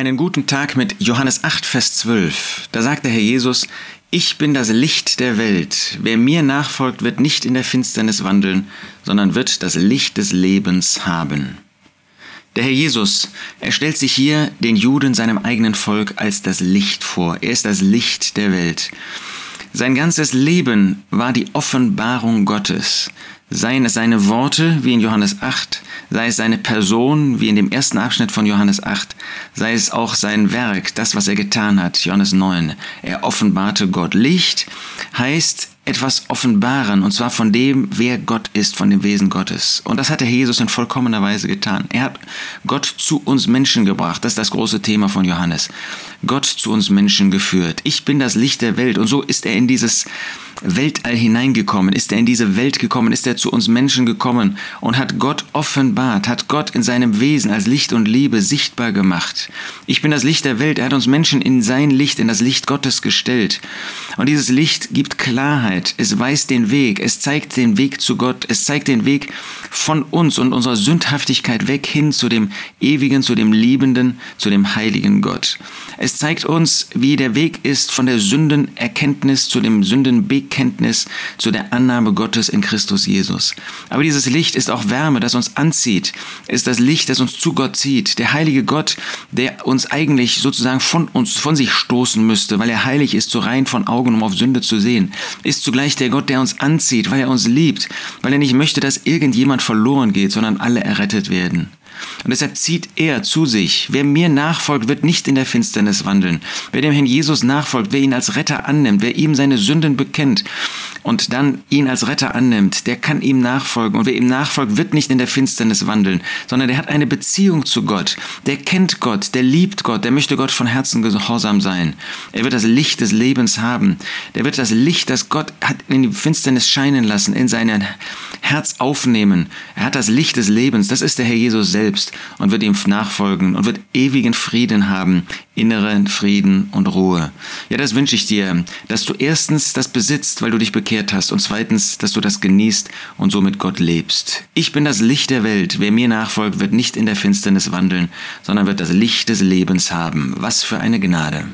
Einen guten Tag mit Johannes 8, Vers 12. Da sagt der Herr Jesus, ich bin das Licht der Welt. Wer mir nachfolgt, wird nicht in der Finsternis wandeln, sondern wird das Licht des Lebens haben. Der Herr Jesus, er stellt sich hier den Juden, seinem eigenen Volk, als das Licht vor. Er ist das Licht der Welt. Sein ganzes Leben war die Offenbarung Gottes. Seien es seine Worte, wie in Johannes 8, sei es seine Person, wie in dem ersten Abschnitt von Johannes 8, sei es auch sein Werk, das, was er getan hat, Johannes 9. Er offenbarte Gott. Licht heißt etwas offenbaren, und zwar von dem, wer Gott ist, von dem Wesen Gottes. Und das hat der Jesus in vollkommener Weise getan. Er hat Gott zu uns Menschen gebracht. Das ist das große Thema von Johannes. Gott zu uns Menschen geführt. Ich bin das Licht der Welt. Und so ist er in dieses Weltall hineingekommen, ist er in diese Welt gekommen, ist er zu uns Menschen gekommen? Und hat Gott offenbart, hat Gott in seinem Wesen als Licht und Liebe sichtbar gemacht. Ich bin das Licht der Welt, er hat uns Menschen in sein Licht, in das Licht Gottes gestellt. Und dieses Licht gibt Klarheit, es weist den Weg, es zeigt den Weg zu Gott, es zeigt den Weg von uns und unserer Sündhaftigkeit weg hin zu dem ewigen, zu dem liebenden, zu dem heiligen Gott. Es zeigt uns, wie der Weg ist von der Sündenerkenntnis zu dem Sündenbeg Erkenntnis, zu der Annahme Gottes in Christus Jesus. Aber dieses Licht ist auch Wärme, das uns anzieht, ist das Licht, das uns zu Gott zieht. Der heilige Gott, der uns eigentlich sozusagen von uns, von sich stoßen müsste, weil er heilig ist, so rein von Augen, um auf Sünde zu sehen, ist zugleich der Gott, der uns anzieht, weil er uns liebt, weil er nicht möchte, dass irgendjemand verloren geht, sondern alle errettet werden. Und deshalb zieht er zu sich. Wer mir nachfolgt, wird nicht in der Finsternis wandeln. Wer dem Herrn Jesus nachfolgt, wer ihn als Retter annimmt, wer ihm seine Sünden bekennt und dann ihn als Retter annimmt, der kann ihm nachfolgen. Und wer ihm nachfolgt, wird nicht in der Finsternis wandeln, sondern der hat eine Beziehung zu Gott. Der kennt Gott, der liebt Gott, der möchte Gott von Herzen gehorsam sein. Er wird das Licht des Lebens haben. Der wird das Licht, das Gott hat in die Finsternis scheinen lassen, in sein Herz aufnehmen. Er hat das Licht des Lebens. Das ist der Herr Jesus selbst und wird ihm nachfolgen und wird ewigen Frieden haben, inneren Frieden und Ruhe. Ja, das wünsche ich dir, dass du erstens das besitzt, weil du dich bekehrt hast und zweitens, dass du das genießt und so mit Gott lebst. Ich bin das Licht der Welt. Wer mir nachfolgt, wird nicht in der Finsternis wandeln, sondern wird das Licht des Lebens haben. Was für eine Gnade.